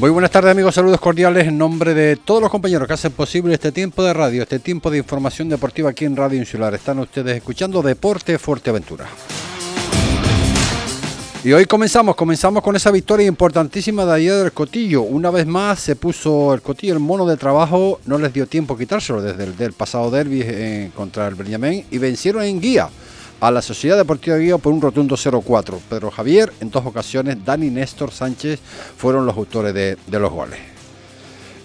Muy buenas tardes amigos, saludos cordiales en nombre de todos los compañeros que hacen posible este tiempo de radio, este tiempo de información deportiva aquí en Radio Insular. Están ustedes escuchando Deporte Fuerteventura. Y hoy comenzamos, comenzamos con esa victoria importantísima de ayer del Cotillo. Una vez más se puso el Cotillo el mono de trabajo, no les dio tiempo quitárselo desde el del pasado derby eh, contra el Benjamín y vencieron en guía a la Sociedad Deportiva Guía por un rotundo 0-4. Pedro Javier, en dos ocasiones, Dani Néstor Sánchez fueron los autores de, los goles.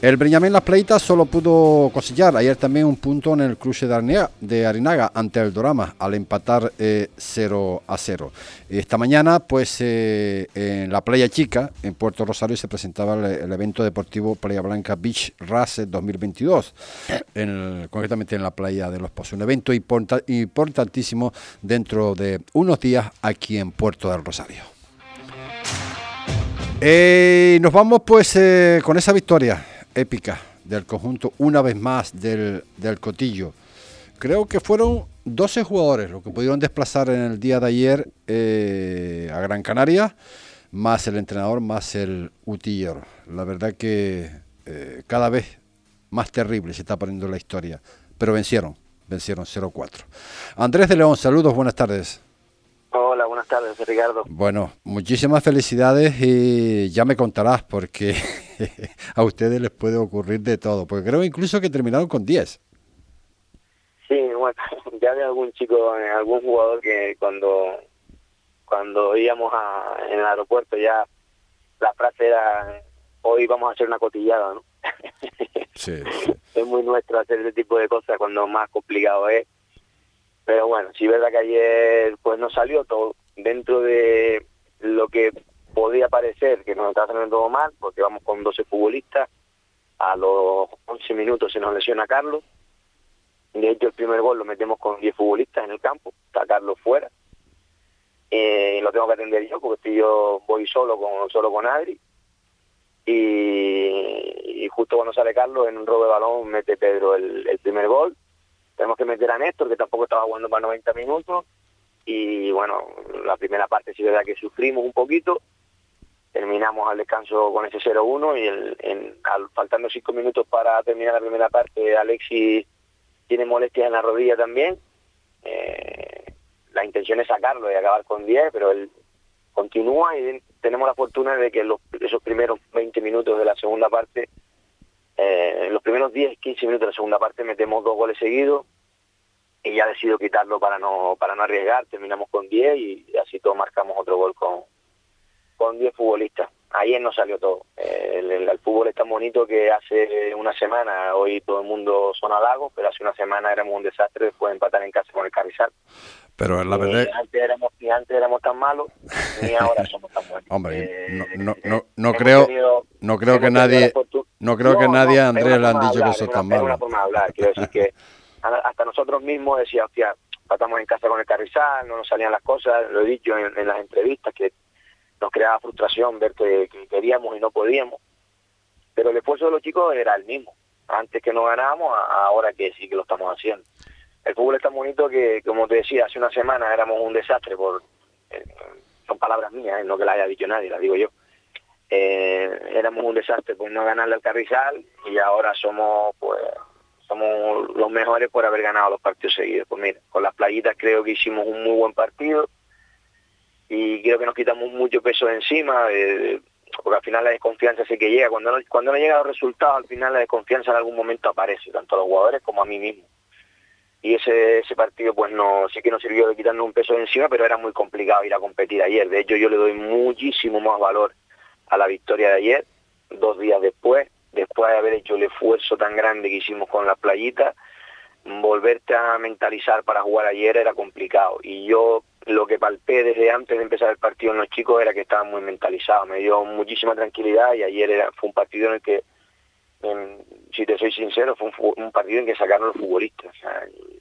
El Benjamín Las Pleitas solo pudo cosillar ayer también un punto en el cruce de, Arinaga ante el Dorama al empatar 0 eh, a 0. Esta mañana, pues eh, en la Playa Chica, en Puerto Rosario, se presentaba el, evento deportivo Playa Blanca Beach Race 2022, en concretamente en la Playa de los Pozos. Un evento importantísimo dentro de unos días aquí en Puerto del Rosario. Eh, nos vamos pues eh, con esa victoria épica del conjunto, una vez más del, del Cotillo. Creo que fueron 12 jugadores los que pudieron desplazar en el día de ayer eh, a Gran Canaria, más el entrenador, más el utillero. La verdad que eh, cada vez más terrible se está poniendo la historia, pero vencieron, vencieron 0-4. Andrés de León, saludos, buenas tardes. Hola, buenas tardes, Ricardo. Bueno, muchísimas felicidades y ya me contarás porque a ustedes les puede ocurrir de todo, porque creo incluso que terminaron con 10. Sí, bueno, ya había algún chico, eh, algún jugador que cuando cuando íbamos a, en el aeropuerto ya la frase era hoy vamos a hacer una cotillada, ¿no? Sí, es muy nuestro hacer ese tipo de cosas cuando más complicado es. Pero bueno, sí es verdad que ayer pues no salió todo dentro de lo que podía parecer que nos estaba saliendo todo mal, porque vamos con 12 futbolistas, a los 11 minutos se nos lesiona Carlos, de hecho, el primer gol lo metemos con 10 futbolistas en el campo, está Carlos fuera. Eh, lo tengo que atender yo porque estoy yo voy solo con solo con Adri. Y, justo cuando sale Carlos en un robo de balón mete Pedro el, primer gol. Tenemos que meter a Néstor, que tampoco estaba jugando para 90 minutos. Y bueno, la primera parte sí es verdad que sufrimos un poquito. Terminamos al descanso con ese 0-1 y el, en, faltando 5 minutos para terminar la primera parte, Alexis tiene molestias en la rodilla también. Eh, la intención es sacarlo y acabar con 10, pero él continúa y tenemos la fortuna de que los, esos primeros 20 minutos de la segunda parte, eh, los primeros 10, 15 minutos de la segunda parte metemos dos goles seguidos y ya decido quitarlo para no para no arriesgar, terminamos con 10 y así todos marcamos otro gol con, con 10 futbolistas ayer no salió todo. Eh, el, fútbol es tan bonito que hace una semana, hoy todo el mundo son halagos, pero hace una semana éramos un desastre después de empatar en casa con el Carrizal. Pero la verdad... antes éramos, ni antes éramos tan malos, ni ahora somos tan buenos. Hombre, eh, no, no, no, creo, no creo que nadie, no creo que nadie a Andrés le han dicho que eso es tan malo. Forma de hablar, quiero decir que hasta nosotros mismos decíamos, hostia, empatamos en casa con el Carrizal, no nos salían las cosas, lo he dicho en las entrevistas, que nos creaba frustración ver que, queríamos y no podíamos. Pero el esfuerzo de los chicos era el mismo. Antes que no ganábamos, ahora que sí que lo estamos haciendo. El fútbol es tan bonito que, como te decía, hace una semana éramos un desastre por... Eh, son palabras mías, eh, no que las haya dicho nadie, las digo yo. Eh, éramos un desastre por no ganarle al Carrizal y ahora somos pues somos los mejores por haber ganado los partidos seguidos. Pues mira, con las playitas creo que hicimos un muy buen partido y creo que nos quitamos mucho peso de encima, porque al final la desconfianza sí que llega. Cuando no, cuando no llega los resultados, al final la desconfianza en algún momento aparece, tanto a los jugadores como a mí mismo. Y ese, ese partido pues no sí que nos sirvió de quitarnos un peso de encima, pero era muy complicado ir a competir ayer. De hecho, yo le doy muchísimo más valor a la victoria de ayer, dos días después, después de haber hecho el esfuerzo tan grande que hicimos con las playitas, volverte a mentalizar para jugar ayer era complicado. Y yo lo que palpé desde antes de empezar el partido en los chicos era que estaban muy mentalizados. Me dio muchísima tranquilidad y ayer era, fue un partido en el que, si te soy sincero, fue un, partido en que sacaron los futbolistas.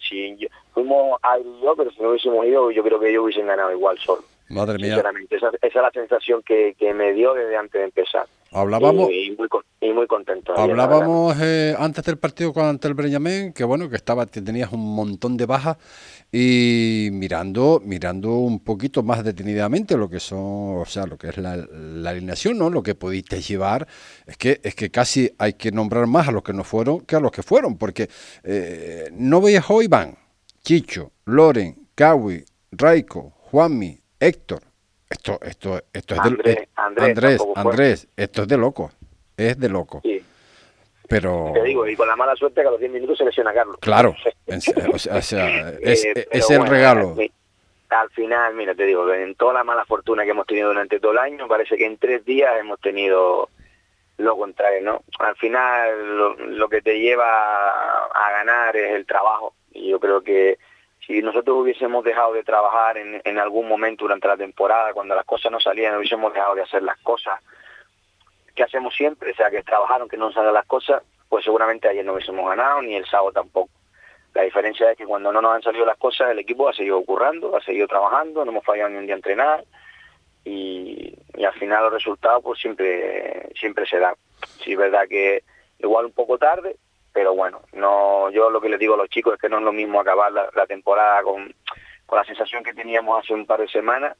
si fuimos a yo, pero si no hubiésemos ido, yo creo que ellos hubiesen ganado igual solo. Madre mía. Sinceramente, esa, esa es la sensación que, que me dio desde antes de empezar. Hablábamos, y, muy, y muy contento. Hablábamos eh, antes del partido ante el Breñamén, que bueno, que estaba, que tenías un montón de bajas y mirando, mirando un poquito más detenidamente lo que son, o sea, lo que es la, alineación, ¿no? Lo que pudiste llevar, es que, es que casi hay que nombrar más a los que no fueron que a los que fueron, porque eh, no veías hoy van Chicho, Loren, Kawi, Raiko, Juanmi, Héctor, esto, esto, esto es de Andrés, Andrés, esto es de loco, es de loco. Pero... Te digo, y con la mala suerte que a los 10 minutos se lesiona Carlos. Claro, o sea, es, eh, el regalo. Al final, mira, te digo, en toda la mala fortuna que hemos tenido durante todo el año, parece que en tres días hemos tenido lo contrario, ¿no? Al final, lo, lo que te lleva a ganar es el trabajo. Y yo creo que si nosotros hubiésemos dejado de trabajar en, en, algún momento durante la temporada, cuando las cosas no salían, hubiésemos dejado de hacer las cosas que hacemos siempre, o sea, que trabajaron, que no salgan las cosas, pues seguramente ayer no hubiésemos ganado, ni el sábado tampoco. La diferencia es que cuando no nos han salido las cosas, el equipo ha seguido currando, ha seguido trabajando, no hemos fallado ni un día a entrenar, y, al final los resultados pues siempre, siempre se dan. Sí, es verdad que igual un poco tarde, pero bueno, no yo lo que les digo a los chicos es que no es lo mismo acabar la, temporada con, con, la sensación que teníamos hace un par de semanas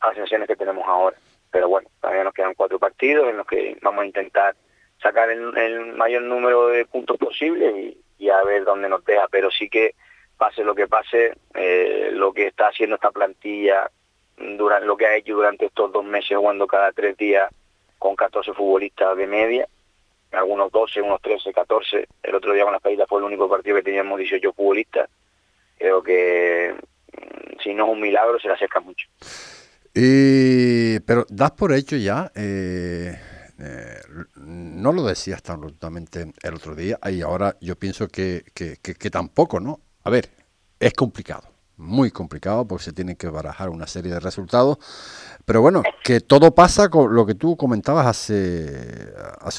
a las sensaciones que tenemos ahora. Pero bueno, todavía nos quedan cuatro partidos en los que vamos a intentar sacar el, mayor número de puntos posible y, a ver dónde nos deja. Pero sí que pase lo que pase, eh, lo que está haciendo esta plantilla, durante, lo que ha hecho durante estos dos meses jugando cada tres días con 14 futbolistas de media, algunos 12, unos 13, 14. El otro día con las Países fue el único partido que teníamos 18 futbolistas. Creo que mm, si no es un milagro se le acerca mucho. Y, pero das por hecho ya, eh, eh, no lo decías tan rotundamente el otro día, y ahora yo pienso que, que, que tampoco, ¿no? A ver, es complicado, muy complicado porque se tienen que barajar una serie de resultados pero bueno, que todo pasa con lo que tú comentabas hace,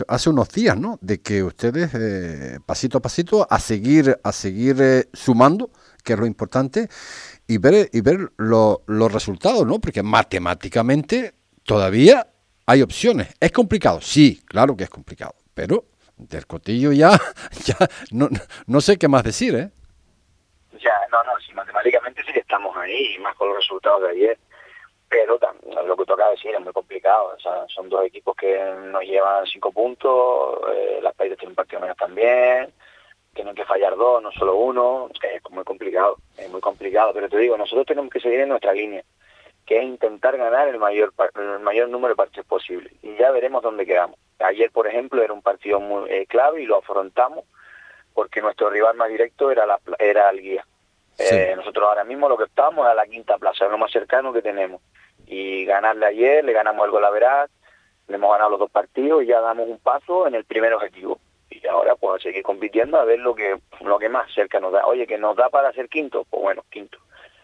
hace, unos días, ¿no? De que ustedes, eh, pasito a pasito, a seguir, a seguir eh, sumando, que es lo importante, y ver, y ver los resultados, ¿no? Porque matemáticamente todavía hay opciones. ¿Es complicado? Sí, claro que es complicado, pero del cotillo ya, ya no, no sé qué más decir, ¿eh? Ya, no, no, sí, matemáticamente sí que estamos ahí, más con los resultados de ayer pero lo que toca decir es muy complicado. O sea, son dos equipos que nos llevan cinco puntos, eh, las países tienen un partido menos también, tienen que fallar dos, no solo uno, es muy complicado, es muy complicado. Pero te digo, nosotros tenemos que seguir en nuestra línea, que es intentar ganar el mayor el mayor número de partidos posible, y ya veremos dónde quedamos. Ayer, por ejemplo, era un partido muy eh, clave y lo afrontamos porque nuestro rival más directo era la, era el guía. Eh, nosotros ahora mismo lo que estamos es a la quinta plaza, es lo más cercano que tenemos y ganarle ayer, le ganamos el Golaveraz, le hemos ganado los dos partidos y ya damos un paso en el primer objetivo. Y ahora pues seguir compitiendo a ver lo que lo que más cerca nos da. Oye, que nos da para ser quinto, pues bueno, quinto.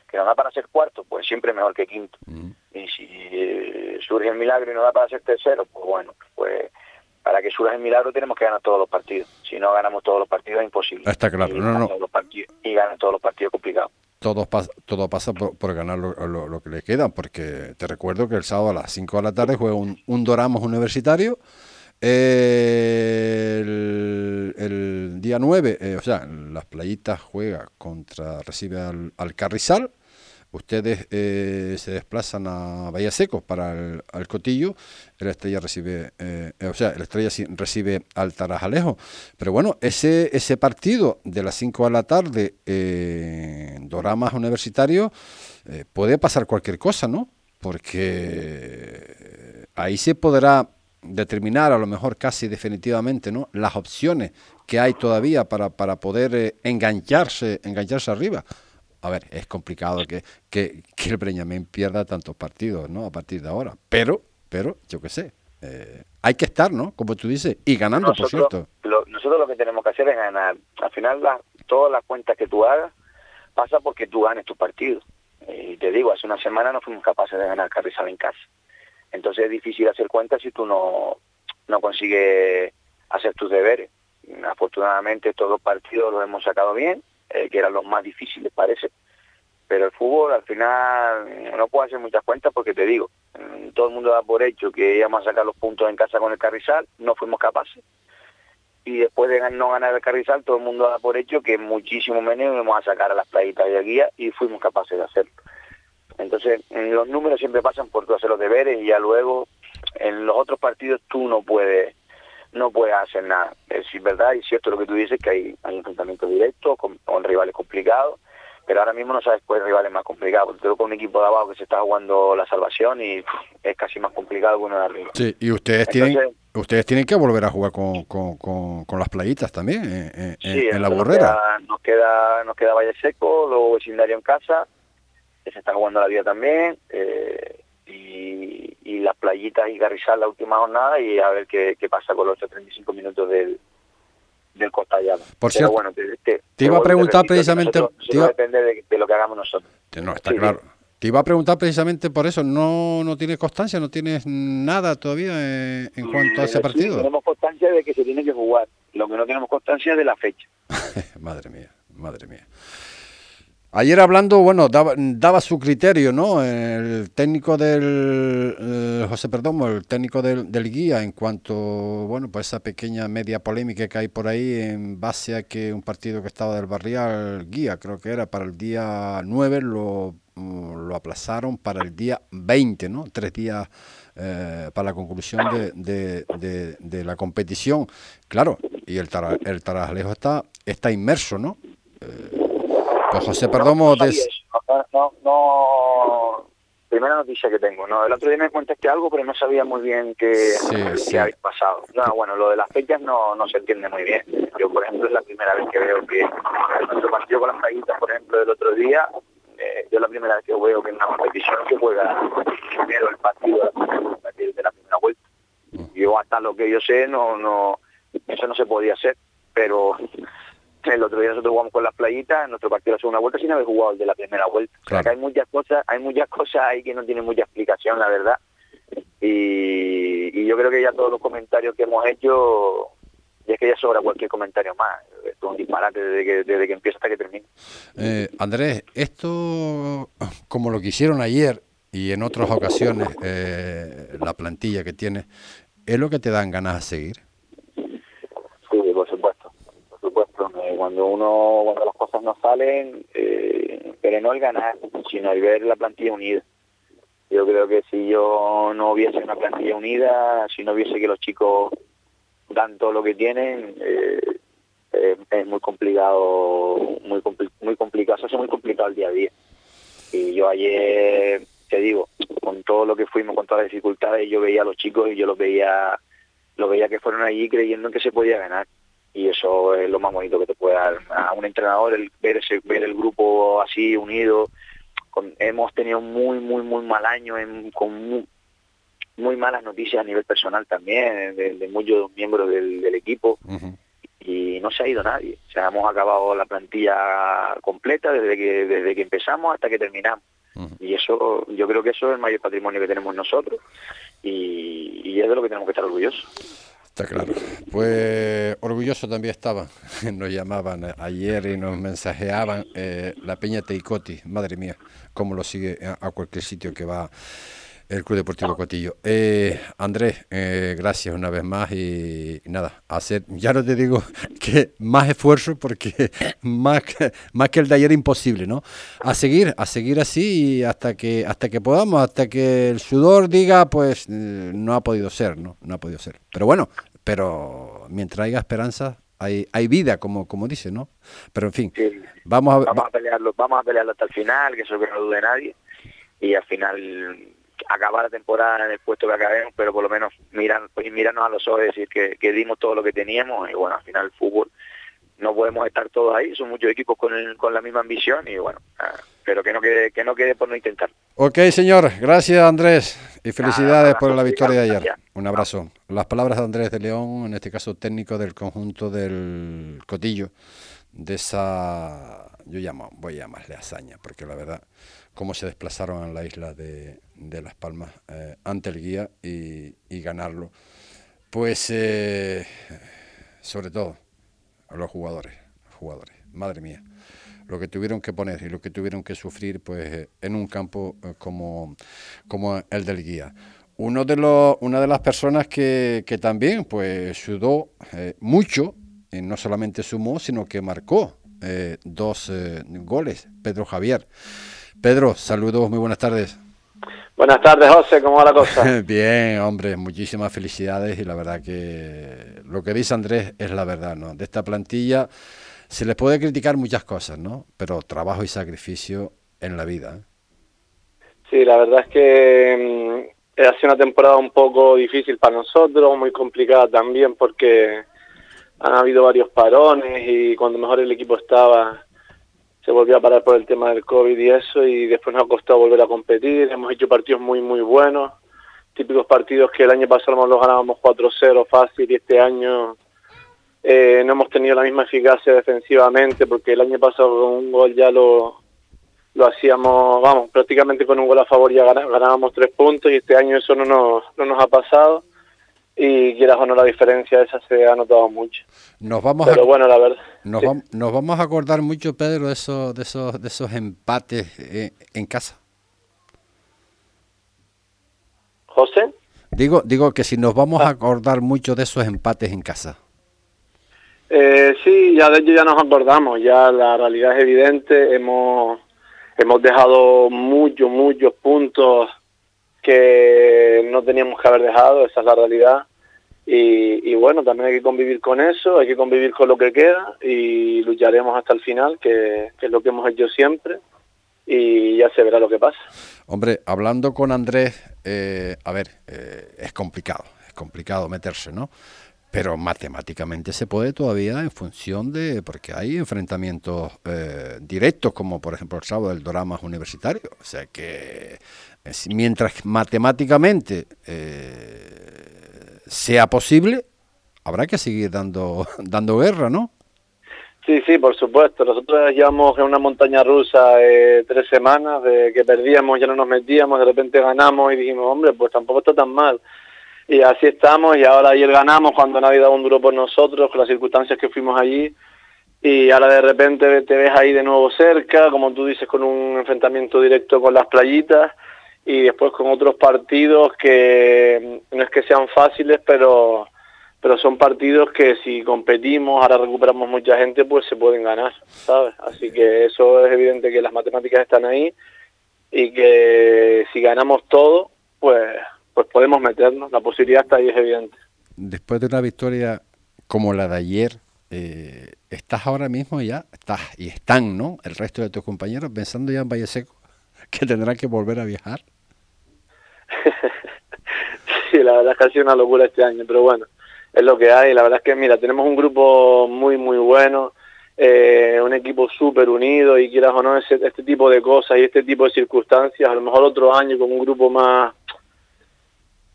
Que nos da para ser cuarto, pues siempre mejor que quinto. Mm. Y si eh, surge el milagro y nos da para ser tercero, pues bueno, pues para que surja el milagro tenemos que ganar todos los partidos. Si no ganamos todos los partidos es imposible. Está claro, no, no. y ganan todos los partidos complicados todo, pasa, todo pasa por, ganar lo, que le queda, porque te recuerdo que el sábado a las 5 de la tarde juega un, un Doramos universitario. El, día 9, eh, o sea, las playitas juega contra, recibe al, al Carrizal ustedes eh, se desplazan a Bahía Seco para el, Cotillo, el Estrella recibe, eh, o sea, el Estrella recibe al Tarajalejo. Pero bueno, ese, ese partido de las 5 de la tarde en Doramas Universitario puede pasar cualquier cosa, ¿no? Porque ahí se podrá determinar a lo mejor casi definitivamente ¿no? las opciones que hay todavía para, para poder engancharse, engancharse arriba a ver, es complicado que, que, el Breñamén pierda tantos partidos, ¿no? A partir de ahora. Pero, pero, yo qué sé, eh, hay que estar, ¿no? Como tú dices, y ganando, por cierto. nosotros lo que tenemos que hacer es ganar. Al final, la, todas las cuentas que tú hagas pasa porque tú ganes tu partido. Y te digo, hace una semana no fuimos capaces de ganar Carrizal en casa. Entonces es difícil hacer cuentas si tú no, no consigues hacer tus deberes. Afortunadamente todos los partidos los hemos sacado bien, eh, que eran los más difíciles parece, pero el fútbol al final no puedo hacer muchas cuentas porque te digo, mm, todo el mundo da por hecho que íbamos a sacar los puntos en casa con el Carrizal, no fuimos capaces. Y después de no ganar el Carrizal, todo el mundo da por hecho que muchísimo menos íbamos a sacar a las playitas de guía y fuimos capaces de hacerlo. Entonces, los números siempre pasan por tú hacer los deberes y ya luego en los otros partidos tú no puedes no puedes hacer nada. Es verdad y cierto lo que tú dices, que hay, hay enfrentamientos directos con, con rivales complicados, pero ahora mismo no sabes cuál rival es más complicado, porque tengo con un equipo de abajo que se está jugando la salvación y es casi más complicado que uno de arriba. Sí, y ustedes tienen ustedes tienen que volver a jugar con, con, con, las playitas también en, la borrera. Nos queda, nos queda Valle Seco, luego vecindario en casa, que se está jugando la vida también, eh, y, y, las playitas y Garrizal la última jornada y a ver qué, qué pasa con los 35 minutos del, del costallado. Por cierto, bueno, te, iba a preguntar precisamente... depende de, lo que hagamos nosotros. No, está claro. Te iba a preguntar precisamente por eso, ¿no, no tienes constancia, no tienes nada todavía en, cuanto a ese partido? tenemos constancia de que se tiene que jugar, lo que no tenemos constancia es de la fecha. madre mía, madre mía. Ayer hablando, bueno, daba, su criterio, ¿no? El técnico del eh, José Perdomo, el técnico del, guía, en cuanto, bueno, pues esa pequeña media polémica que hay por ahí en base a que un partido que estaba del barrial, guía, creo que era para el día 9, lo, mm, lo aplazaron para el día 20, ¿no? Tres días eh, para la conclusión de, de, la competición. Claro, y el, el Tarajalejo está, está inmerso, ¿no? Eh, pues José Perdomo... No, no, primera noticia que tengo. No, el otro día me contaste algo, pero no sabía muy bien qué, había pasado. No, bueno, lo de las fechas no, no se entiende muy bien. Yo, por ejemplo, es la primera vez que veo que nuestro partido con las paguitas, por ejemplo, del otro día, eh, yo la primera vez que veo que en una competición se juega primero el partido de la primera vuelta. Mm. Yo hasta lo que yo sé, no, no, eso no se podía hacer, pero el otro día nosotros jugamos con las playitas, en nuestro partido de la segunda vuelta sin haber jugado el de la primera vuelta. hay muchas cosas, hay muchas cosas ahí que no tienen mucha explicación, la verdad. Y, yo creo que ya todos los comentarios que hemos hecho, ya es que ya sobra cualquier comentario más. Esto es un disparate desde que, desde que empieza hasta que termina. Eh, Andrés, esto, como lo que hicieron ayer y en otras ocasiones, eh, la plantilla que tiene, ¿es lo que te dan ganas de seguir? Cuando uno cuando las cosas no salen eh, pero no el ganar sino el ver la plantilla unida. Yo creo que si yo no hubiese una plantilla unida si no hubiese que los chicos dan todo lo que tienen eh, eh, es muy complicado muy muy complicado se hace muy complicado el día a día. Y yo ayer te digo con todo lo que fuimos con todas las dificultades yo veía a los chicos y yo los veía los veía que fueron allí creyendo que se podía ganar y eso es lo más bonito que te puede dar a un entrenador el ver ese ver el grupo así unido. Hemos tenido muy muy muy mal año en, con muy, malas noticias a nivel personal también de, muchos miembros del, equipo. Y no se ha ido nadie. O sea hemos acabado la plantilla completa desde que desde que empezamos hasta que terminamos. Y eso yo creo que eso es el mayor patrimonio que tenemos nosotros y, y es de lo que tenemos que estar orgullosos Está claro. Pues orgulloso también estaba. Nos llamaban ayer y nos mensajeaban eh, la Peña Teicoti. Madre mía, cómo lo sigue a cualquier sitio que va el Club Deportivo Cotillo. Eh, Andrés, eh, gracias una vez más y, nada, hacer, ya no te digo que más esfuerzo porque más que, más que el de ayer imposible, ¿no? A seguir, a seguir así hasta que hasta que podamos, hasta que el sudor diga, pues eh, no ha podido ser, ¿no? No ha podido ser. Pero bueno, pero mientras haya esperanza, hay, hay vida, como, como dice, ¿no? Pero en fin, vamos a, vamos a pelearlo, vamos a pelearlo hasta el final, que eso que no dude nadie, y al final acabar la temporada en el puesto que acabemos, pero por lo menos miran, pues, mirarnos a los ojos y decir que, que, dimos todo lo que teníamos y bueno, al final el fútbol no podemos estar todos ahí, son muchos equipos con, con la misma ambición y bueno, ah, pero que no quede que no quede por no intentar. Ok, señor, gracias Andrés y felicidades por la victoria de ayer. Un abrazo. Las palabras de Andrés de León, en este caso técnico del conjunto del Cotillo, de esa, yo llamo, voy a llamarle hazaña, porque la verdad cómo se desplazaron a la isla de, Las Palmas eh, ante el guía y, ganarlo. Pues eh, sobre todo a los jugadores, jugadores, madre mía. lo que tuvieron que poner y lo que tuvieron que sufrir pues en un campo eh, como, como el del guía. Uno de los, una de las personas que, que también pues sudó eh, mucho, y no solamente sumó, sino que marcó eh, dos goles, Pedro Javier. Pedro, saludos, muy buenas tardes. Buenas tardes, José, ¿cómo va la cosa? Bien, hombre, muchísimas felicidades y la verdad que lo que dice Andrés es la verdad, ¿no? De esta plantilla se les puede criticar muchas cosas, ¿no? Pero trabajo y sacrificio en la vida. ¿eh? Sí, la verdad es que mm, ha sido una temporada un poco difícil para nosotros, muy complicada también porque han habido varios parones y cuando mejor el equipo estaba se volvió a parar por el tema del COVID y eso, y después nos ha costado volver a competir. Hemos hecho partidos muy, muy buenos, típicos partidos que el año pasado los ganábamos 4-0 fácil y este año eh, no hemos tenido la misma eficacia defensivamente porque el año pasado con un gol ya lo, lo hacíamos, vamos, prácticamente con un gol a favor ya ganábamos tres puntos y este año eso no nos, no nos ha pasado y quieras o no la diferencia esa se ha notado mucho. Nos vamos Pero bueno, la verdad. Nos, nos, vamos a acordar mucho, Pedro, de esos, de esos, de esos empates eh, en casa. José. Digo, digo que si nos vamos a ah. acordar mucho de esos empates en casa. Eh, sí, ya de ello ya nos acordamos, ya la realidad es evidente, hemos, hemos dejado muchos, muchos puntos que no teníamos que haber dejado, esa es la realidad. Y, bueno, también hay que convivir con eso, hay que convivir con lo que queda y lucharemos hasta el final, que, es lo que hemos hecho siempre, y ya se verá lo que pasa. Hombre, hablando con Andrés, eh, a ver, eh, es complicado, es complicado meterse, ¿no? Pero matemáticamente se puede todavía en función de, porque hay enfrentamientos eh, directos, como por ejemplo el sábado del Doramas Universitario. O sea que mientras matemáticamente eh, sea posible, habrá que seguir dando, dando guerra, ¿no? Sí, sí, por supuesto. Nosotros llevamos en una montaña rusa eh, tres semanas, de que perdíamos, ya no nos metíamos, de repente ganamos y dijimos, hombre, pues tampoco está tan mal. Y así estamos, y ahora ayer ganamos cuando nadie dado un duro por nosotros, con las circunstancias que fuimos allí, y ahora de repente te ves ahí de nuevo cerca, como tú dices, con un enfrentamiento directo con las playitas, y después con otros partidos que mm, no es que sean fáciles, pero pero son partidos que si competimos, ahora recuperamos mucha gente, pues se pueden ganar, ¿sabes? Así que eso es evidente que las matemáticas están ahí y que si ganamos todo, pues pues podemos meternos, la posibilidad está ahí, es evidente. Después de una victoria como la de ayer, eh, ¿estás ahora mismo ya, estás y están, ¿no? El resto de tus compañeros pensando ya en Valle Seco, que tendrán que volver a viajar. sí, la verdad es que ha sido una locura este año, pero bueno, es lo que hay. La verdad es que, mira, tenemos un grupo muy, muy bueno, eh, un equipo súper unido y quieras o no, ese, este tipo de cosas y este tipo de circunstancias, a lo mejor otro año con un grupo más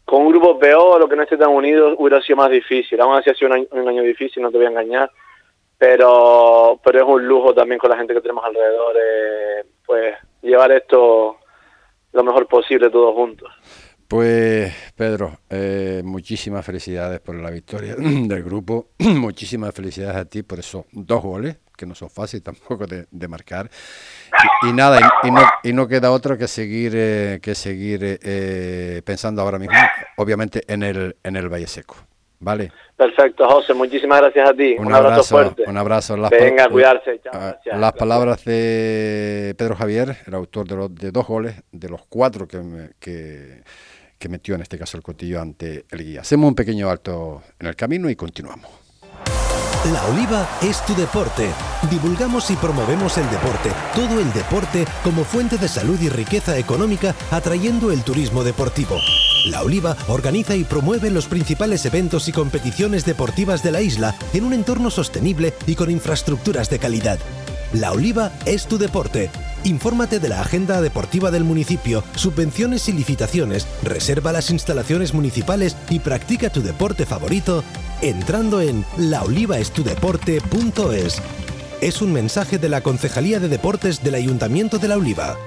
con un grupo peor o que no esté tan unido hubiera sido más difícil. Aún así ha sido un año, difícil, no te voy a engañar, pero pero es un lujo también con la gente que tenemos alrededor, eh, pues llevar esto lo mejor posible todos juntos. Pues Pedro, eh, muchísimas felicidades por la victoria del grupo, muchísimas felicidades a ti por esos dos goles, que no son fáciles tampoco de, marcar. Y, nada, y, no, y, no, queda otro que seguir, eh, que seguir eh, pensando ahora mismo, obviamente, en el, en el Valle Seco. ¿Vale? Perfecto, José, muchísimas gracias a ti. Un, abrazo, fuerte. Un abrazo. Venga, a cuidarse. Ah, las palabras de Pedro Javier, el autor de, los, de dos goles, de los cuatro que, que que metió en este caso el cotillo ante el guía. Hacemos un pequeño alto en el camino y continuamos. La Oliva es tu deporte. Divulgamos y promovemos el deporte, todo el deporte como fuente de salud y riqueza económica, atrayendo el turismo deportivo. La Oliva organiza y promueve los principales eventos y competiciones deportivas de la isla en un entorno sostenible y con infraestructuras de calidad. La Oliva es tu deporte. Infórmate de la agenda deportiva del municipio, subvenciones y licitaciones, reserva las instalaciones municipales y practica tu deporte favorito entrando en laolivaestudeporte.es. Es un mensaje de la Concejalía de Deportes del Ayuntamiento de La Oliva.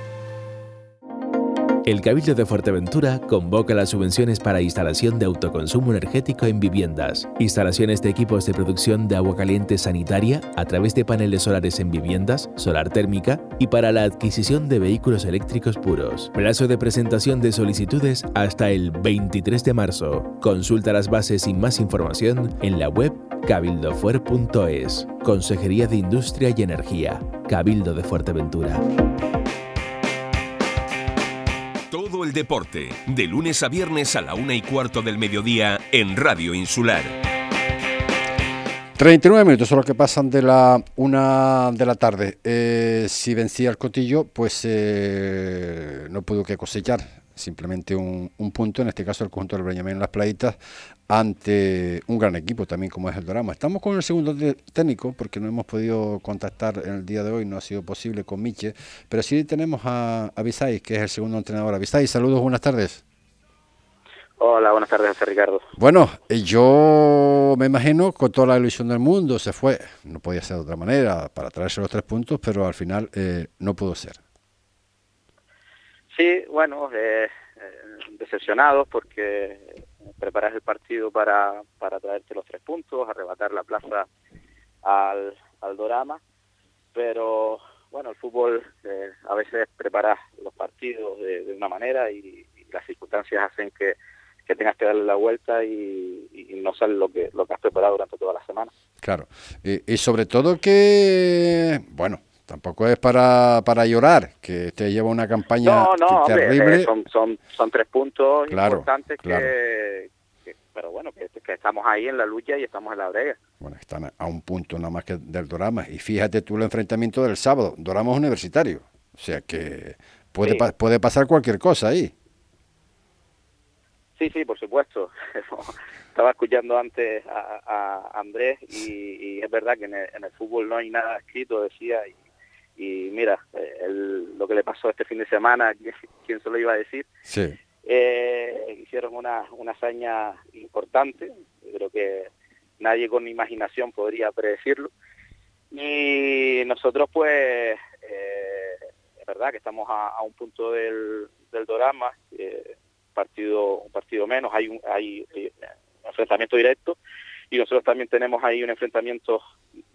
El Cabildo de Fuerteventura convoca las subvenciones para instalación de autoconsumo energético en viviendas, instalaciones de equipos de producción de agua caliente sanitaria a través de paneles solares en viviendas, solar térmica y para la adquisición de vehículos eléctricos puros. Plazo de presentación de solicitudes hasta el 23 de marzo. Consulta las bases y más información en la web cabildofuer.es. Consejería de Industria y Energía. Cabildo de Fuerteventura deporte, de lunes a viernes a la una y cuarto del mediodía en Radio Insular. 39 minutos son los que pasan de la una de la tarde. Eh, si vencía el Cotillo, pues eh, no pudo que cosechar simplemente un, punto, en este caso el conjunto del Breñamén en las playitas, ante un gran equipo también como es el Dorama. Estamos con el segundo técnico porque no hemos podido contactar en el día de hoy, no ha sido posible con Miche, pero sí tenemos a, a que es el segundo entrenador. Visay, saludos, buenas tardes. Hola, buenas tardes, José Ricardo. Bueno, eh, yo me imagino con toda la ilusión del mundo se fue, no podía ser de otra manera, para traerse los tres puntos, pero al final eh, no pudo ser. Sí, bueno, eh, eh, decepcionados porque preparas el partido para, para traerte los tres puntos, arrebatar la plaza al, al Dorama, pero bueno, el fútbol eh, a veces preparas los partidos de, una manera y, las circunstancias hacen que, que, tengas que darle la vuelta y, y, no sale lo que, lo que has preparado durante toda la semana. Claro, y sobre todo que, bueno, Tampoco es para, para llorar, que te lleva una campaña terrible. Eh, son, son, son tres puntos importantes Que, pero bueno, que, estamos ahí en la lucha y estamos en la brega. Bueno, están a un punto nada más que del Dorama. Y fíjate tú el enfrentamiento del sábado, Dorama es universitario. O sea que puede, puede pasar cualquier cosa ahí. Sí, sí, por supuesto. Estaba escuchando antes a, Andrés y, es verdad que en el, en el, fútbol no hay nada escrito, decía, y, y mira, eh, lo que le pasó este fin de semana, ¿quién se lo iba a decir? Sí. Eh, hicieron una, una hazaña importante, creo que nadie con imaginación podría predecirlo. Y nosotros pues, eh, es verdad que estamos a, un punto del, del Dorama, partido, un partido menos, hay un, hay un enfrentamiento directo y nosotros también tenemos ahí un enfrentamiento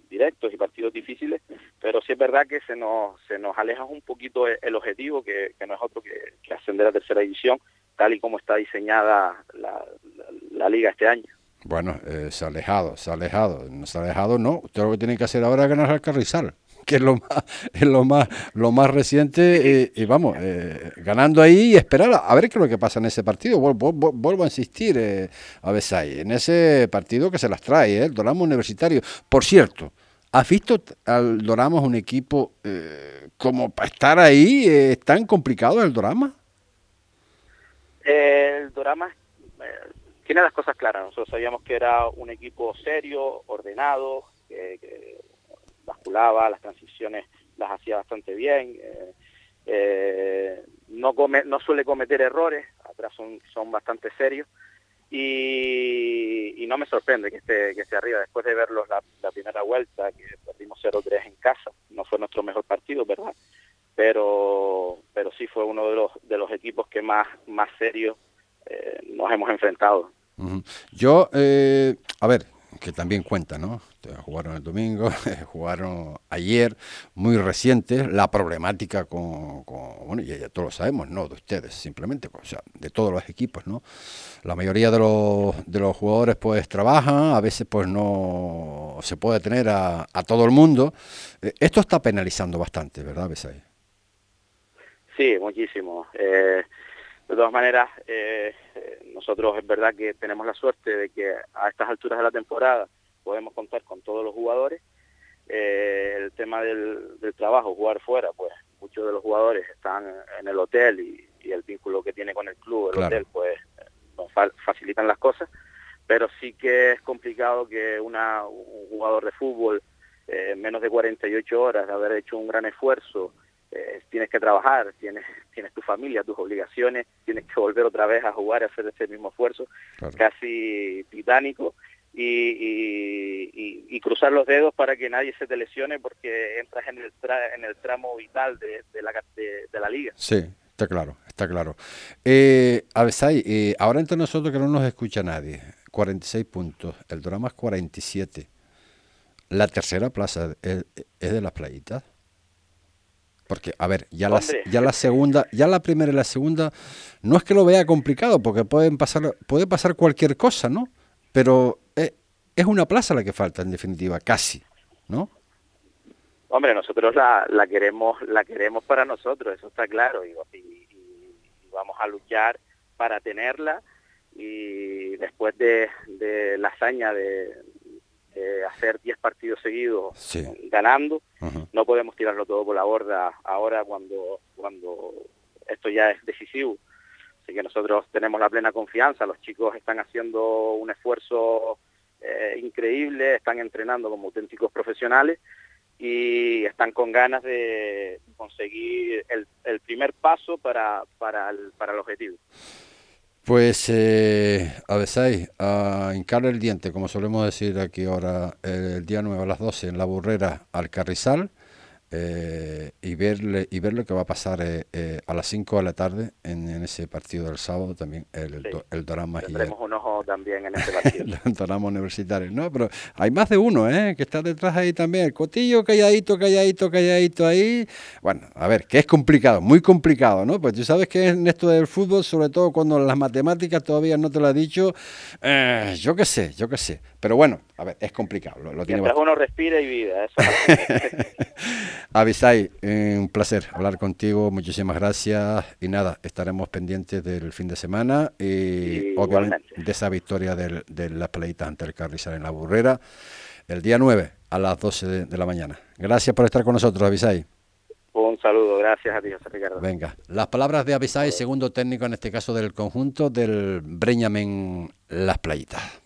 directos y partidos difíciles, pero sí es verdad que se nos, se nos aleja un poquito el, objetivo, que, no es otro que, ascender a tercera división, tal y como está diseñada la, liga este año. Bueno, eh, se ha alejado, se ha alejado, no se ha alejado, no. Usted lo que tiene que hacer ahora es ganar al Carrizal que es lo más, es lo más, lo más reciente, eh, y vamos, eh, ganando ahí y esperar a, ver qué es lo que pasa en ese partido. Vuelvo, a insistir, eh, a ahí, en ese partido que se las trae, el Doramo Universitario. Por cierto, ¿has visto al Dorama un equipo como para estar ahí? ¿Es tan complicado el Dorama? El Dorama tiene las cosas claras. Nosotros sabíamos que era un equipo serio, ordenado, que basculaba, las transiciones las hacía bastante bien, eh, eh, no, come, no suele cometer errores, atrás son, son bastante serios y, no me sorprende que esté, que esté arriba después de verlos la, primera vuelta, que perdimos 0-3 en casa, no fue nuestro mejor partido, ¿verdad? Pero, pero sí fue uno de los, de los equipos que más, más serios eh, nos hemos enfrentado. Yo, a ver, que también cuenta, ¿no? Jugaron el domingo, jugaron ayer, muy recientes, la problemática con, bueno, ya, todos lo sabemos, no de ustedes, simplemente, o sea, de todos los equipos, ¿no? La mayoría de los, de los jugadores pues trabajan, a veces pues no se puede tener a, a todo el mundo. Eh, esto está penalizando bastante, ¿verdad, Besay? Sí, muchísimo. Eh, de todas maneras, eh, nosotros es verdad que tenemos la suerte de que a estas alturas de la temporada podemos contar con todos los jugadores. Eh, el tema del, trabajo, jugar fuera, pues muchos de los jugadores están en el hotel y, el vínculo que tiene con el club, el hotel, pues nos facilitan las cosas. Pero sí que es complicado que una, un jugador de fútbol, eh, menos de 48 horas de haber hecho un gran esfuerzo, eh, tienes que trabajar, tienes, tienes tu familia, tus obligaciones, tienes que volver otra vez a jugar, a hacer ese mismo esfuerzo, casi titánico, y, y, cruzar los dedos para que nadie se te lesione porque entras en el, en el tramo vital de, la, de, la liga. Sí, está claro, está claro. Eh, Avesay, eh, ahora entre nosotros que no nos escucha nadie, 46 puntos, el drama es 47. La tercera plaza es, de las playitas. Porque, a ver, ya la, ya la segunda, ya la primera y la segunda, no es que lo vea complicado, porque pueden pasar, puede pasar cualquier cosa, ¿no? Pero es, es una plaza la que falta, en definitiva, casi, ¿no? Hombre, nosotros la, la queremos la queremos para nosotros, eso está claro, y, y, vamos a luchar para tenerla y después de, de la hazaña de, hacer 10 partidos seguidos ganando, no podemos tirarlo todo por la borda ahora cuando, cuando esto ya es decisivo. Así que nosotros tenemos la plena confianza, los chicos están haciendo un esfuerzo eh, increíble, están entrenando como auténticos profesionales y están con ganas de conseguir el, el primer paso para, para, el, para el objetivo. Pues, eh, Avesay, a hincar el diente, como solemos decir aquí ahora, el día 9 a las 12 en la burrera al Carrizal eh, y, verle, y ver lo que va a pasar eh, eh, a las 5 de la tarde en, ese partido del sábado también, el, el, drama. Tendremos un ojo también en ese partido. el drama universitario. No, pero hay más de uno ¿eh? que está detrás ahí también. El cotillo calladito, calladito, calladito ahí. Bueno, a ver, que es complicado, muy complicado, ¿no? Pues tú sabes que en esto del fútbol, sobre todo cuando las matemáticas todavía no te lo ha dicho, yo qué sé, yo qué sé. Pero bueno, a ver, es complicado. Lo, lo tiene uno respira y vida. Eso Avisai, un placer hablar contigo, muchísimas gracias y nada, estaremos pendientes del fin de semana y, obviamente de esa victoria de la peleita ante el Carrizal en la Burrera el día 9 a las 12 de, la mañana. Gracias por estar con nosotros, Avisai. Un saludo, gracias a ti, José Ricardo. Venga, las palabras de Avisai, segundo técnico en este caso del conjunto del Breñamen Las Playitas.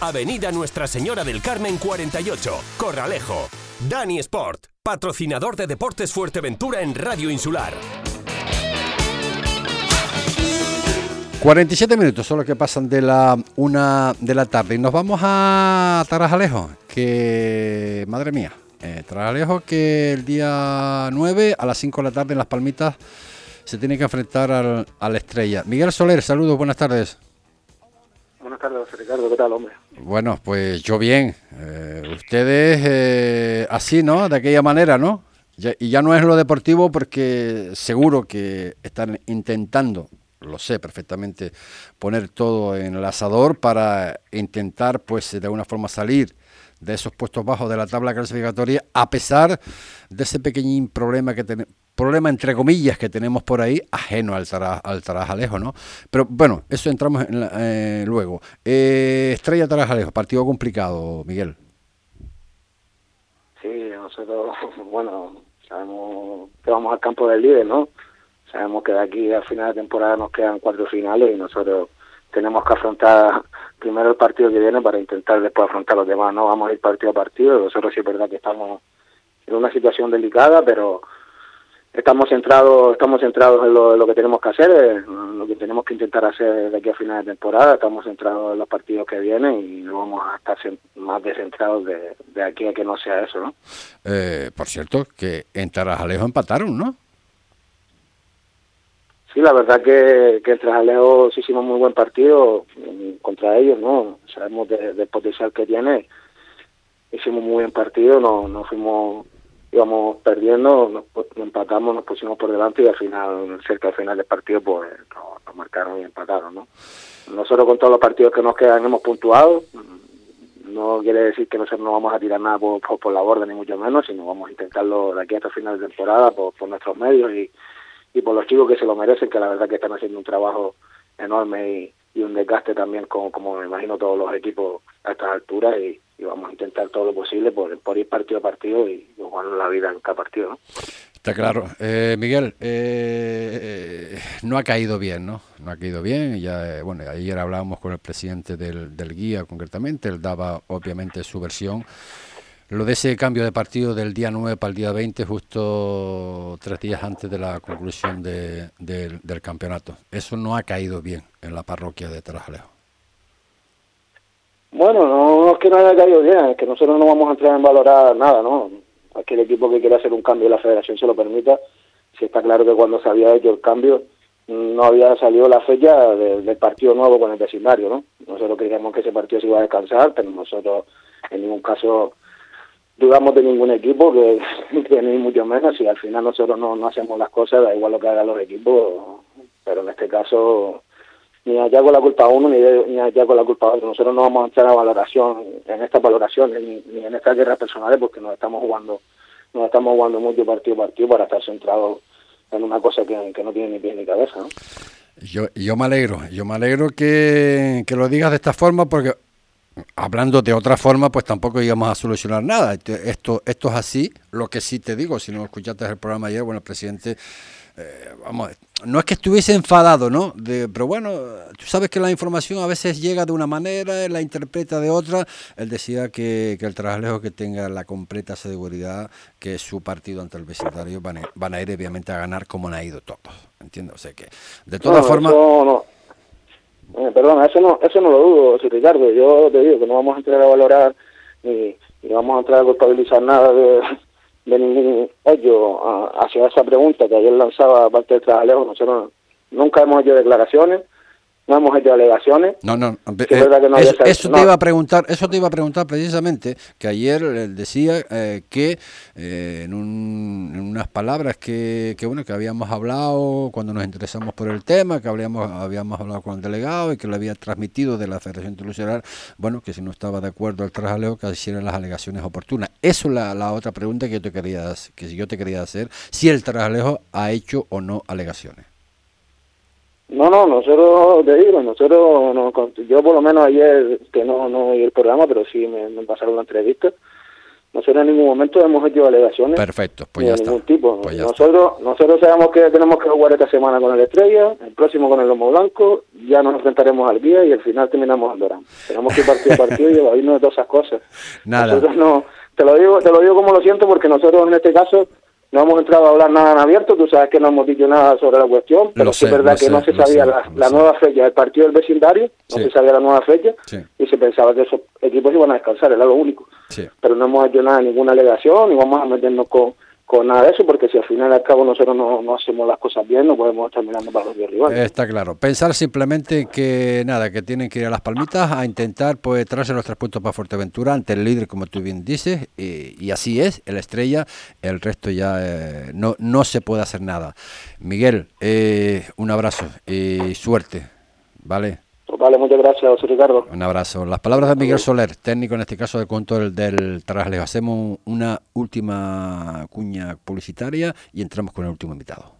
Avenida Nuestra Señora del Carmen 48, Corralejo. Dani Sport, patrocinador de Deportes Fuerteventura en Radio Insular. 47 minutos son los que pasan de la una de la tarde y nos vamos a Tarajalejo, que madre mía, eh, Tarajalejo que el día 9 a las 5 de la tarde en Las Palmitas se tiene que enfrentar al, a la estrella. Miguel Soler, saludos, buenas tardes. Buenas tardes, Ricardo. ¿Qué tal, hombre? Bueno, pues yo bien. Eh, ustedes eh, así, ¿no? De aquella manera, ¿no? y ya no es lo deportivo porque seguro que están intentando, lo sé perfectamente, poner todo en el asador para intentar, pues, de alguna forma salir de esos puestos bajos de la tabla clasificatoria, a pesar de ese pequeñín problema que tenemos problema entre comillas que tenemos por ahí, ajeno al, al Tarajalejo, ¿no? Pero bueno, eso entramos en eh, luego. Eh, Estrella Tarajalejo, partido complicado, Miguel. Sí, nosotros, bueno, sabemos que vamos al campo del líder, ¿no? Sabemos que de aquí al final de temporada nos quedan cuatro finales y nosotros tenemos que afrontar primero el partido que viene para intentar después afrontar los demás, ¿no? Vamos a ir partido a partido, nosotros sí es verdad que estamos en una situación delicada, pero estamos centrados estamos centrados en lo, que tenemos que hacer en lo que tenemos que intentar hacer de aquí a final de temporada. Estamos centrados en los partidos que vienen y no vamos a estar más descentrados de, de aquí a que no sea eso no eh, por cierto que en Tarajalejo empataron no sí la verdad que, que en Tarajalejo sí hicimos muy buen partido contra ellos no sabemos del potencial que tiene hicimos muy buen partido no no fuimos íbamos perdiendo, nos, empatamos, nos pusimos por delante y al final, cerca del final del partido, pues nos, marcaron y empataron, ¿no? Nosotros con todos los partidos que nos quedan hemos puntuado, no quiere decir que nosotros no vamos a tirar nada por, por, la borda, ni mucho menos, sino vamos a intentarlo de aquí hasta final de temporada por, por nuestros medios y, y por los chicos que se lo merecen, que la verdad que están haciendo un trabajo enorme y, y un desgaste también, como, como me imagino todos los equipos a estas alturas, y, y vamos a intentar todo lo posible por, ir partido a partido y jugar la vida en cada partido. Está claro. Eh, Miguel, eh, no ha caído bien, ¿no? No ha caído bien. Ya, eh, bueno, ayer hablábamos con el presidente del, guía concretamente, él daba obviamente su versión. Lo de ese cambio de partido del día 9 para el día 20, justo tres días antes de la conclusión de, de, del campeonato. Eso no ha caído bien en la parroquia de Tarajalejo. Bueno, no es que no haya caído bien, es que nosotros no vamos a entrar en valorar nada, ¿no? Aquel equipo que quiera hacer un cambio y la federación se lo permita, si está claro que cuando se había hecho el cambio no había salido la fecha de, del partido nuevo con el vecindario, ¿no? Nosotros creíamos que ese partido se iba a descansar, pero nosotros en ningún caso dudamos de ningún equipo, que, que ni mucho menos, y al final nosotros no, no hacemos las cosas, da igual lo que hagan los equipos, pero en este caso ni allá con la culpa a uno ni, ni allá con la culpa a otro. Nosotros no vamos a entrar a valoración en estas valoraciones ni, ni en estas guerras personales porque nos estamos jugando nos estamos jugando mucho partido a partido para estar centrados en una cosa que, que no tiene ni pie ni cabeza. ¿no? Yo, yo me alegro, yo me alegro que, que lo digas de esta forma porque hablando de otra forma, pues tampoco íbamos a solucionar nada. Esto, esto es así. Lo que sí te digo, si no escuchaste el programa ayer, bueno, el presidente, eh, vamos, no es que estuviese enfadado, ¿no? De, pero bueno, tú sabes que la información a veces llega de una manera, la interpreta de otra. Él decía que, que el Trabajalejo que tenga la completa seguridad que su partido ante el vecindario van a, van a ir obviamente a ganar como han ido todos. ¿Entiendes? O sea que, de todas no, formas... Eso no. Eh, perdona, eso no, eso no lo dudo, Ricardo. Yo te digo que no vamos a entrar a valorar ni, ni vamos a entrar a culpabilizar nada de, de ningún hoyo a, hacia esa pregunta que ayer lanzaba parte del Trabajalejo. Nosotros nunca hemos hecho declaraciones, no hemos hecho alegaciones. No, no, Sí, es verdad que no eso, había salido. eso te No. iba a preguntar, eso te iba a preguntar precisamente, que ayer él decía eh, que eh, en, un- en unas palabras que, que bueno que habíamos hablado cuando nos interesamos por el tema, que habíamos habíamos hablado con el delegado y que le había transmitido de la Federación Internacional, bueno, que si no estaba de acuerdo el trajaleo que hicieran las alegaciones oportunas. Eso es la, la otra pregunta que yo te quería que yo te quería hacer, si el trajalejo ha hecho o no alegaciones. No, no, nosotros, te digo, nosotros, no, con- yo por lo menos ayer, que no, no oí el programa, pero sí me, me pasaron la entrevista, nosotros en ningún momento hemos hecho alegaciones Perfecto, pues ya de está. ningún tipo. Pues ya nosotros, nosotros sabemos que tenemos que jugar esta semana con el Estrella, el próximo con el Lomo Blanco, ya nos enfrentaremos al guía y al final terminamos al Dorán. Tenemos que ir partido a partido y evadirnos de todas esas cosas. Nada. Nosotros no, te lo digo, te lo digo como lo siento porque nosotros en este caso no hemos entrado a hablar nada en abierto, tú sabes que no hemos dicho nada sobre la cuestión, pero sé, es verdad que sé, no se sabía sé, la, la nueva fecha del partido del vecindario, no Sí. se sabía la nueva fecha Sí. y se pensaba que esos equipos iban a descansar, era lo único. Sí. Pero no hemos hecho nada, ninguna alegación, ni vamos a meternos con, con nada de eso, porque si al final y al cabo nosotros no, hacemos las cosas bien, no podemos estar mirando para los rivales. Está claro. Pensar simplemente que nada, que tienen que ir a las palmitas a intentar pues traerse los tres puntos para Fuerteventura ante el líder, como tú bien dices, y, y así es, el estrella, el resto ya eh, no, no se puede hacer nada. Miguel, eh, un abrazo y suerte, ¿vale? Vale, muchas gracias, José Ricardo. Un abrazo. Las palabras de Miguel Soler, técnico en este caso del control del Traslejo. Hacemos una última cuña publicitaria y entramos con el último invitado.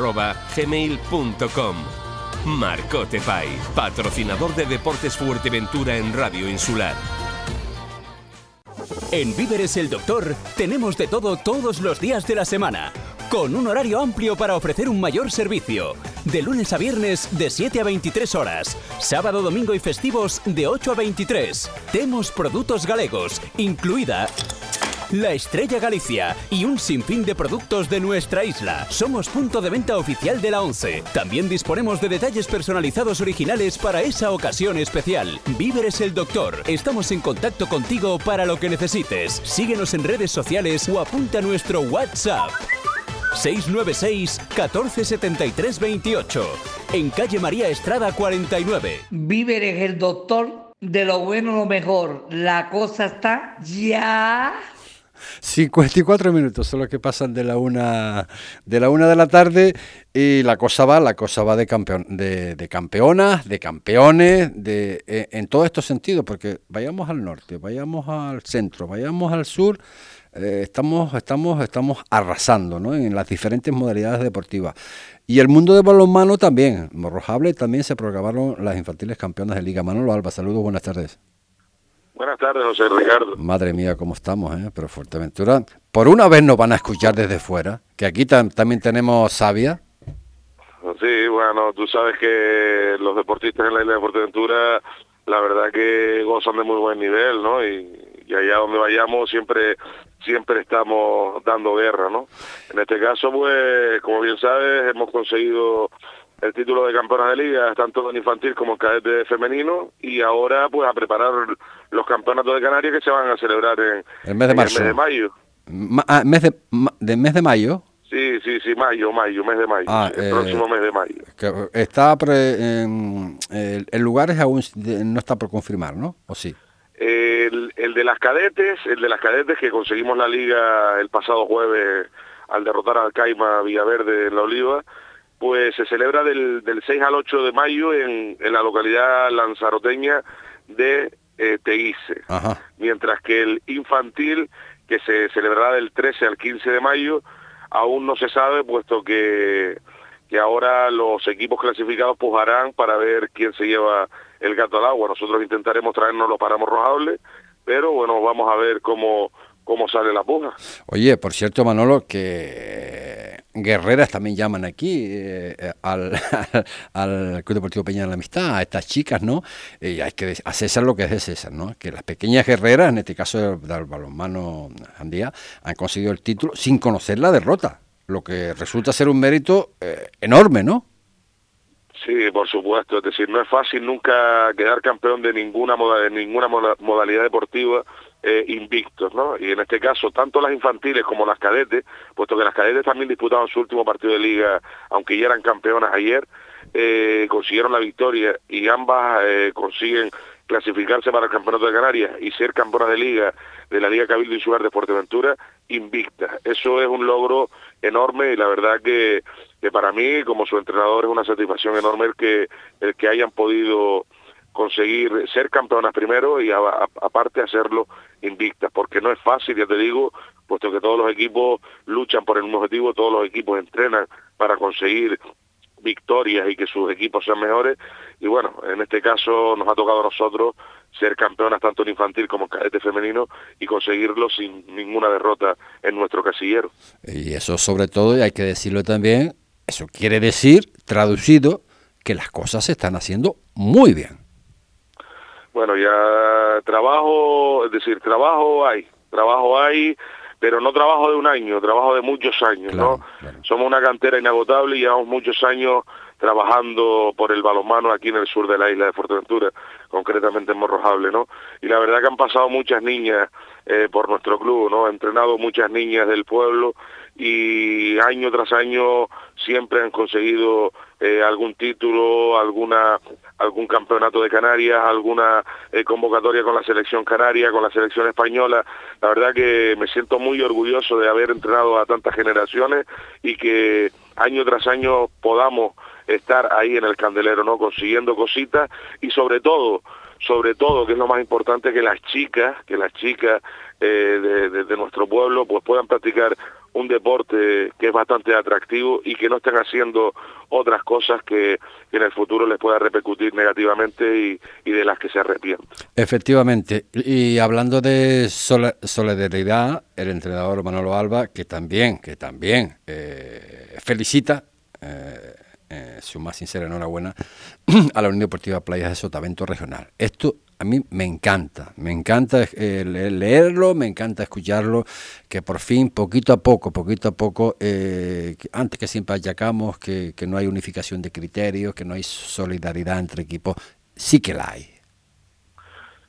marcotepais@gmail.com. Marcote patrocinador de Deportes Fuerteventura en Radio Insular. En Víveres el Doctor tenemos de todo todos los días de la semana, con un horario amplio para ofrecer un mayor servicio. De lunes a viernes de 7 a 23 horas, sábado, domingo y festivos de 8 a 23. Temos produtos galegos, incluida La Estrella Galicia y un sinfín de productos de nuestra isla. Somos punto de venta oficial de la 11. También disponemos de detalles personalizados originales para esa ocasión especial. Víveres el Doctor. Estamos en contacto contigo para lo que necesites. Síguenos en redes sociales o apunta nuestro WhatsApp. 696 1473 28 en calle María Estrada 49. Víveres el doctor de lo bueno lo mejor. La cosa está ya 54 minutos son los que pasan de la una de la una de la tarde y la cosa va, la cosa va de campeón, de, campeonas, de campeones, de eh, en todos estos sentidos, porque vayamos al norte, vayamos al centro, vayamos al sur, eh, estamos, estamos, estamos arrasando ¿no? en las diferentes modalidades deportivas. Y el mundo de balonmano también, Morrojable también se programaron las infantiles campeonas de Liga. Manolo Alba, saludos, buenas tardes. Buenas tardes, José Ricardo. Madre mía, cómo estamos, ¿eh? Pero Fuerteventura, por una vez nos van a escuchar desde fuera, que aquí también tenemos sabia. Sí, bueno, tú sabes que los deportistas en la isla de Fuerteventura, la verdad que gozan de muy buen nivel, ¿no? Y, allá donde vayamos siempre siempre estamos dando guerra, ¿no? En este caso, pues, como bien sabes, hemos conseguido el título de campeona de liga, tanto en infantil como en cadete femenino, y ahora pues a preparar los campeonatos de Canarias que se van a celebrar en el mes de, marzo. El mes de mayo. Ah, mes de, de, mes de mayo? Sí, sí, sí, mayo, mayo, mes de mayo, ah, el próximo mes de mayo. está en, el, lugar es aún no está por confirmar, ¿no? ¿O sí? El, el de las cadetes, el de las cadetes que conseguimos la liga el pasado jueves al derrotar al Caima Villaverde en la Oliva, pues se celebra del, del 6 al 8 de mayo en, en la localidad lanzaroteña de eh, Teguise. Mientras que el infantil, que se celebrará del 13 al 15 de mayo, aún no se sabe, puesto que, que ahora los equipos clasificados pujarán para ver quién se lleva el gato al agua. Nosotros intentaremos traernos los paramos rojables, pero bueno, vamos a ver cómo, cómo sale la puja. Oye, por cierto, Manolo, que guerreras también llaman aquí eh, al, al, Club Deportivo Peña de la Amistad, a estas chicas, ¿no? Y hay que a César lo que es de César, ¿no? Que las pequeñas guerreras, en este caso del, balonmano Andía, han conseguido el título sin conocer la derrota, lo que resulta ser un mérito eh, enorme, ¿no? Sí, por supuesto. Es decir, no es fácil nunca quedar campeón de ninguna moda, de ninguna modalidad deportiva eh, invictos, ¿no? Y en este caso, tanto las infantiles como las cadetes, puesto que las cadetes también disputaban su último partido de liga, aunque ya eran campeonas ayer, eh, consiguieron la victoria y ambas eh, consiguen clasificarse para el Campeonato de Canarias y ser campeonas de liga de la Liga Cabildo Insular de Fuerteventura invicta. Eso es un logro enorme y la verdad que, que para mí, como su entrenador, es una satisfacción enorme el que, el que hayan podido conseguir ser campeonas primero y aparte hacerlo invictas, porque no es fácil, ya te digo, puesto que todos los equipos luchan por el mismo objetivo, todos los equipos entrenan para conseguir victorias y que sus equipos sean mejores y bueno, en este caso nos ha tocado a nosotros ser campeonas tanto en infantil como en cadete femenino y conseguirlo sin ninguna derrota en nuestro casillero. Y eso sobre todo, y hay que decirlo también, eso quiere decir, traducido, que las cosas se están haciendo muy bien. Bueno, ya trabajo, es decir, trabajo hay, trabajo hay, pero no trabajo de un año, trabajo de muchos años, ¿no? Somos una cantera inagotable y llevamos muchos años trabajando por el balonmano aquí en el sur de la isla de Fuerteventura, concretamente en Morrojable, ¿no? Y la verdad que han pasado muchas niñas eh, por nuestro club, ¿no? Han entrenado muchas niñas del pueblo y año tras año siempre han conseguido eh, algún título, alguna algún campeonato de Canarias, alguna eh, convocatoria con la selección canaria, con la selección española. La verdad que me siento muy orgulloso de haber entrenado a tantas generaciones y que año tras año podamos estar ahí en el candelero, ¿no? Consiguiendo cositas y sobre todo, sobre todo, que es lo más importante, que las chicas, que las chicas eh, de, nuestro pueblo pues puedan practicar un deporte es bastante atractivo y que no estén haciendo otras cosas que, en el futuro les pueda repercutir negativamente y, de las que se arrepienten. Efectivamente, y hablando de solidaridad, el entrenador Manolo Alba, que también, que también eh, felicita eh, eh, su más sincera enhorabuena a la Unión Deportiva Playas de Sotavento Regional. Esto a mí me encanta, me encanta eh, leerlo, me encanta escucharlo, que por fin, poquito a poco, poquito a poco, eh, antes que siempre achacamos que, no hay unificación de criterios, que no hay solidaridad entre equipos, sí que la hay.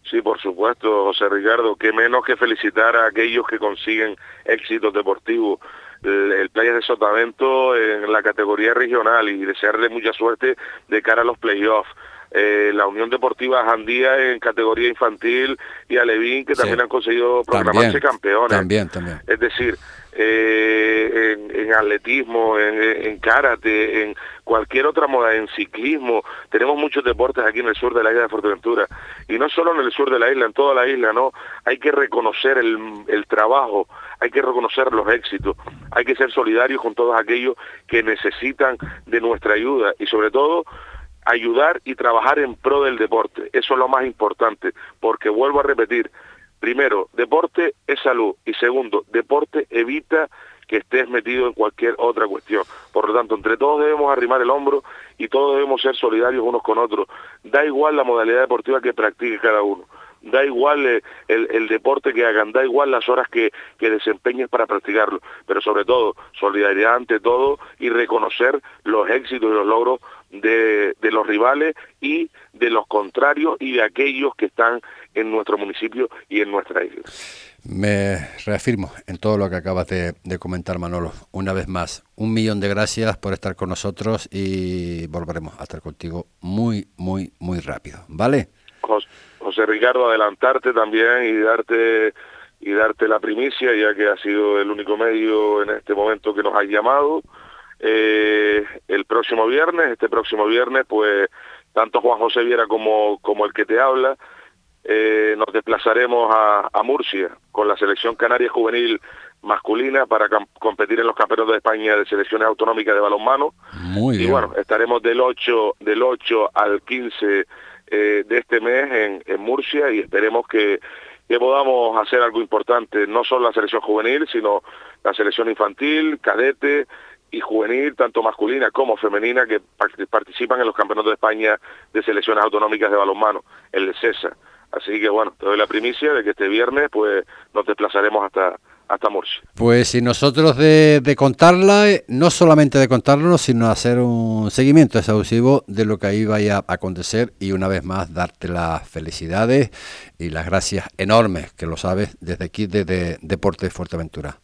Sí, por supuesto, José Ricardo, que menos que felicitar a aquellos que consiguen éxitos deportivos. El, el Playa de Sotavento en la categoría regional y desearle mucha suerte de cara a los playoffs. Eh, la Unión Deportiva Jandía en categoría infantil y Alevín que también han conseguido proclamarse campeones. También, también. Es decir, eh, en, atletismo, en, en, karate, en cualquier otra moda, en ciclismo. Tenemos muchos deportes aquí en el sur de la isla de Fuerteventura. Y no solo en el sur de la isla, en toda la isla, ¿no? Hay que reconocer el, el trabajo, hay que reconocer los éxitos, hay que ser solidarios con todos aquellos que necesitan de nuestra ayuda y sobre todo ayudar y trabajar en pro del deporte. Eso es lo más importante, porque vuelvo a repetir, primero, deporte es salud y segundo, deporte evita que estés metido en cualquier otra cuestión. Por lo tanto, entre todos debemos arrimar el hombro y todos debemos ser solidarios unos con otros. Da igual la modalidad deportiva que practique cada uno. Da igual eh, el, el, deporte que hagan, da igual las horas que, que desempeñes para practicarlo, pero sobre todo solidaridad ante todo y reconocer los éxitos y los logros de, de, los rivales y de los contrarios y de aquellos que están en nuestro municipio y en nuestra isla. Me reafirmo en todo lo que acabas de, de, comentar, Manolo. Una vez más, un millón de gracias por estar con nosotros y volveremos a estar contigo muy, muy, muy rápido. ¿Vale? José, José Ricardo, adelantarte también y darte y darte la primicia, ya que ha sido el único medio en este momento que nos ha llamado. Eh, el próximo viernes, este próximo viernes, pues tanto Juan José Viera como, como el que te habla, eh, nos desplazaremos a, a, Murcia con la selección canaria juvenil masculina para competir en los campeonatos de España de selecciones autonómicas de balonmano. Muy bien. Y bueno, estaremos del 8, del 8 al 15 eh, de este mes en, en Murcia y esperemos que, que podamos hacer algo importante, no solo la selección juvenil, sino la selección infantil, cadete, y juvenil, tanto masculina como femenina, que participan en los campeonatos de España de selecciones autonómicas de balonmano, el de CESA. Así que bueno, te doy la primicia de que este viernes pues nos desplazaremos hasta hasta Murcia. Pues y nosotros de, de, contarla, no solamente de contarlo, sino hacer un seguimiento exhaustivo de lo que ahí vaya a acontecer y una vez más darte las felicidades y las gracias enormes, que lo sabes, desde aquí, desde Deportes Fuerteventura.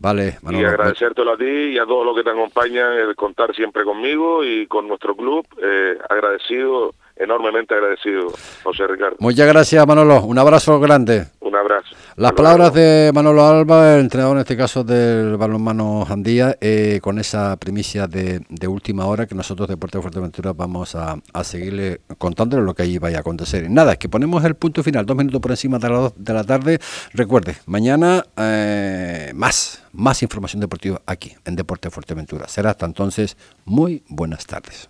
Vale, Manolo. Y agradecértelo a ti y a todos los que te acompañan, el contar siempre conmigo y con nuestro club. Eh, agradecido, enormemente agradecido, José Ricardo. Muchas gracias, Manolo. Un abrazo grande. Un abrazo. Las palabras de Manolo Alba, el entrenador en este caso del balonmano Jandía, eh, con esa primicia de, de, última hora que nosotros de Puerto de Fuerteventura vamos a, a, seguirle contándole lo que allí vaya a acontecer. Nada, es que ponemos el punto final, dos minutos por encima de la, de la tarde. Recuerde, mañana eh, más, más información deportiva aquí en Deporte Fuerteventura. Será hasta entonces muy buenas tardes.